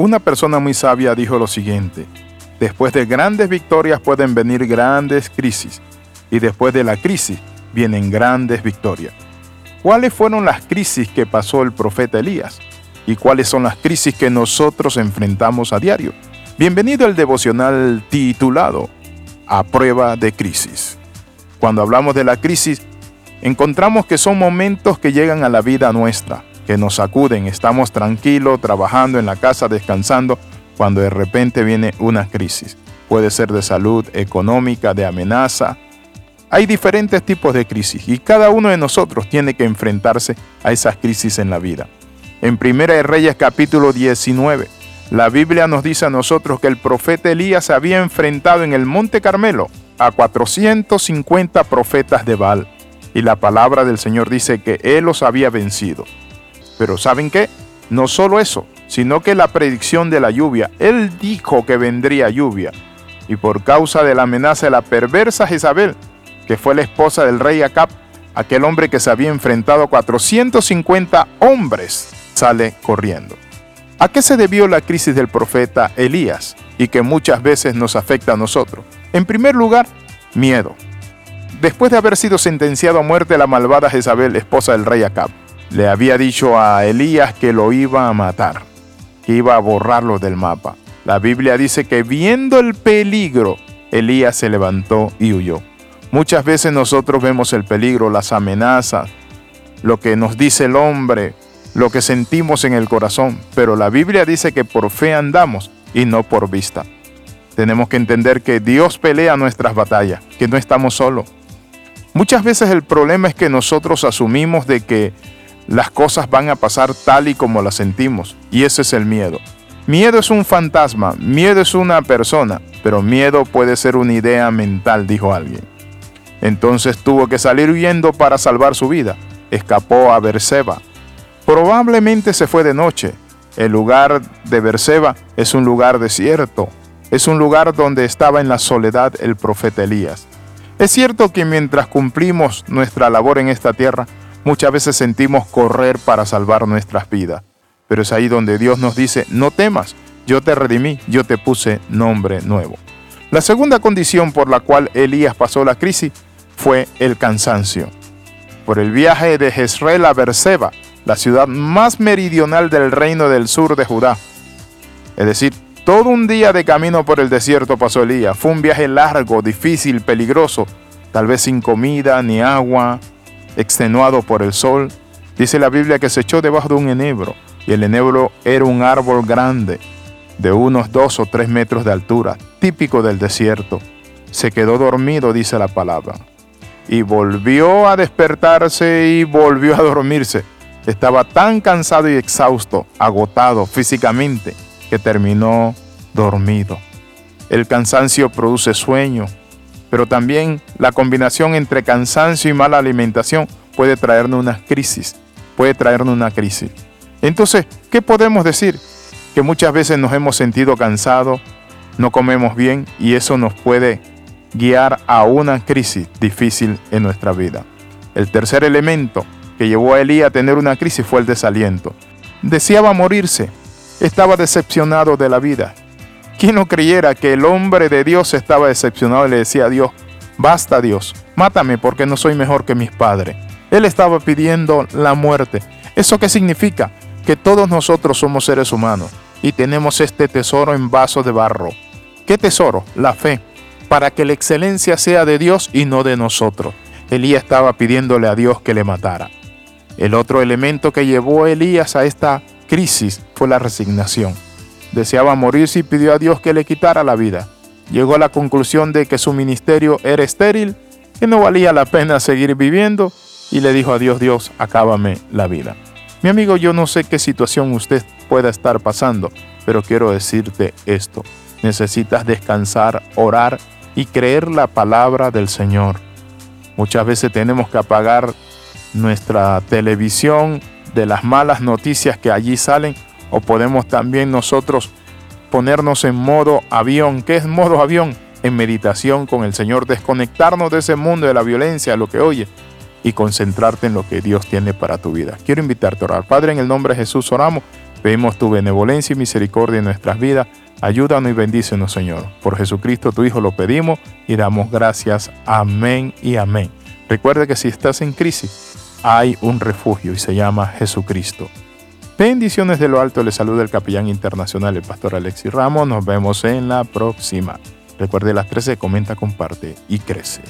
Una persona muy sabia dijo lo siguiente, después de grandes victorias pueden venir grandes crisis y después de la crisis vienen grandes victorias. ¿Cuáles fueron las crisis que pasó el profeta Elías? ¿Y cuáles son las crisis que nosotros enfrentamos a diario? Bienvenido al devocional titulado A prueba de crisis. Cuando hablamos de la crisis, encontramos que son momentos que llegan a la vida nuestra, que nos sacuden, estamos tranquilos, trabajando en la casa, descansando, cuando de repente viene una crisis. Puede ser de salud, económica, de amenaza. Hay diferentes tipos de crisis y cada uno de nosotros tiene que enfrentarse a esas crisis en la vida. En Primera de Reyes capítulo 19, la Biblia nos dice a nosotros que el profeta Elías se había enfrentado en el Monte Carmelo a 450 profetas de Baal. Y la palabra del Señor dice que Él los había vencido. Pero ¿saben qué? No solo eso, sino que la predicción de la lluvia. Él dijo que vendría lluvia. Y por causa de la amenaza de la perversa Jezabel, que fue la esposa del rey Acab, aquel hombre que se había enfrentado a 450 hombres, sale corriendo. ¿A qué se debió la crisis del profeta Elías y que muchas veces nos afecta a nosotros? En primer lugar, miedo. Después de haber sido sentenciado a muerte la malvada Jezabel, esposa del rey Acab, le había dicho a Elías que lo iba a matar, que iba a borrarlo del mapa. La Biblia dice que viendo el peligro, Elías se levantó y huyó. Muchas veces nosotros vemos el peligro, las amenazas, lo que nos dice el hombre, lo que sentimos en el corazón, pero la Biblia dice que por fe andamos y no por vista. Tenemos que entender que Dios pelea nuestras batallas, que no estamos solos. Muchas veces el problema es que nosotros asumimos de que las cosas van a pasar tal y como las sentimos, y ese es el miedo. Miedo es un fantasma, miedo es una persona, pero miedo puede ser una idea mental, dijo alguien. Entonces tuvo que salir huyendo para salvar su vida. Escapó a Berseba, Probablemente se fue de noche. El lugar de Berseba es un lugar desierto. Es un lugar donde estaba en la soledad el profeta Elías. Es cierto que mientras cumplimos nuestra labor en esta tierra, muchas veces sentimos correr para salvar nuestras vidas. Pero es ahí donde Dios nos dice, no temas, yo te redimí, yo te puse nombre nuevo. La segunda condición por la cual Elías pasó la crisis fue el cansancio. Por el viaje de Jezreel a Berseba, la ciudad más meridional del reino del sur de Judá. Es decir, todo un día de camino por el desierto pasó Elías. Fue un viaje largo, difícil, peligroso, tal vez sin comida ni agua, extenuado por el sol. Dice la Biblia que se echó debajo de un enebro, y el enebro era un árbol grande, de unos dos o tres metros de altura, típico del desierto. Se quedó dormido, dice la palabra, y volvió a despertarse y volvió a dormirse. Estaba tan cansado y exhausto, agotado físicamente, que terminó dormido. El cansancio produce sueño, pero también la combinación entre cansancio y mala alimentación puede traernos una crisis, puede traernos una crisis. Entonces, ¿qué podemos decir? Que muchas veces nos hemos sentido cansados, no comemos bien y eso nos puede guiar a una crisis difícil en nuestra vida. El tercer elemento que llevó a Elías a tener una crisis fue el desaliento. Deseaba morirse, estaba decepcionado de la vida. ¿Quién no creyera que el hombre de Dios estaba decepcionado y le decía a Dios, basta Dios, mátame porque no soy mejor que mis padres? Él estaba pidiendo la muerte. ¿Eso qué significa? Que todos nosotros somos seres humanos y tenemos este tesoro en vasos de barro. ¿Qué tesoro? La fe, para que la excelencia sea de Dios y no de nosotros. Elías estaba pidiéndole a Dios que le matara. El otro elemento que llevó a Elías a esta crisis fue la resignación. Deseaba morirse y pidió a Dios que le quitara la vida. Llegó a la conclusión de que su ministerio era estéril, que no valía la pena seguir viviendo y le dijo a Dios, Dios, acábame la vida. Mi amigo, yo no sé qué situación usted pueda estar pasando, pero quiero decirte esto. Necesitas descansar, orar y creer la palabra del Señor. Muchas veces tenemos que apagar nuestra televisión de las malas noticias que allí salen o podemos también nosotros ponernos en modo avión. ¿Qué es modo avión? En meditación con el Señor, desconectarnos de ese mundo de la violencia, lo que oye, y concentrarte en lo que Dios tiene para tu vida. Quiero invitarte a orar. Padre, en el nombre de Jesús oramos Pedimos tu benevolencia y misericordia en nuestras vidas. Ayúdanos y bendícenos, Señor. Por Jesucristo, tu Hijo, lo pedimos y damos gracias. Amén y amén. Recuerda que si estás en crisis, hay un refugio y se llama Jesucristo. Bendiciones de lo alto, le saluda el capellán internacional, el pastor Alexis Ramos. Nos vemos en la próxima. Recuerde las 13, comenta, comparte y crece.